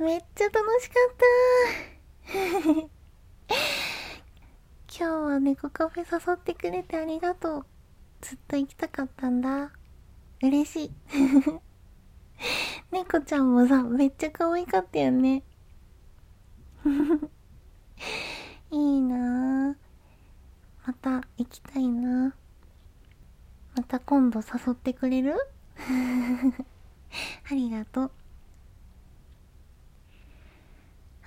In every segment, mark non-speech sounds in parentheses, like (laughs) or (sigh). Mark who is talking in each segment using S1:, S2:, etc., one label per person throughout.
S1: めっちゃ楽しかった。(laughs) 今日は猫カフェ誘ってくれてありがとう。ずっと行きたかったんだ。嬉しい。(laughs) 猫ちゃんもさめっちゃ可愛かったよね。(laughs) いいな。ぁまた行きたいな。また今度誘ってくれる？ありがとう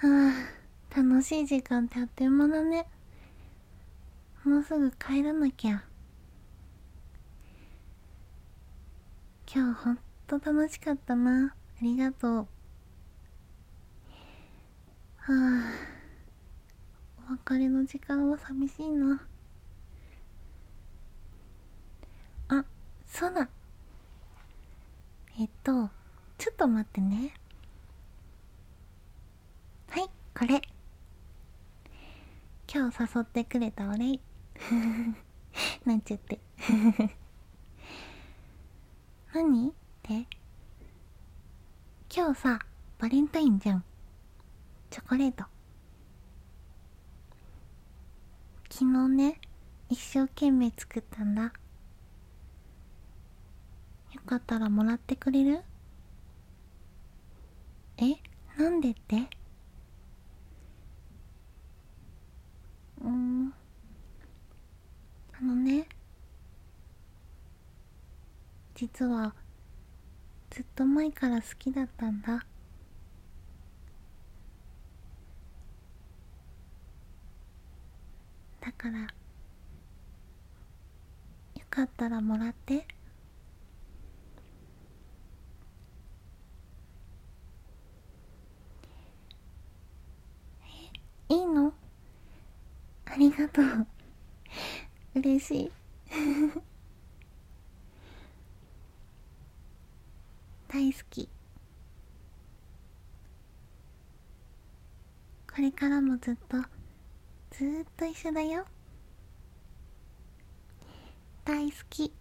S1: はあ楽しい時間ってあっという間だね。もうすぐ帰らなきゃ。今日ほんと楽しかったな。ありがとう。はあ。お別れの時間は寂しいな。あそうだ。えっとちょっと待ってね。はいこれ。今日誘ってくれたお礼 (laughs) なんちゃって。(laughs) 何って？今日さバレンタインじゃん。チョコレート。昨日ね一生懸命作ったんだ。よかったらもらってくれる？え？なんでってうーんあのね実はずっと前から好きだったんだ。だからよかったらもらって。えいいの？ありがとう。嬉しい。大好き。これからもずっとずっと一緒だよ。大好き。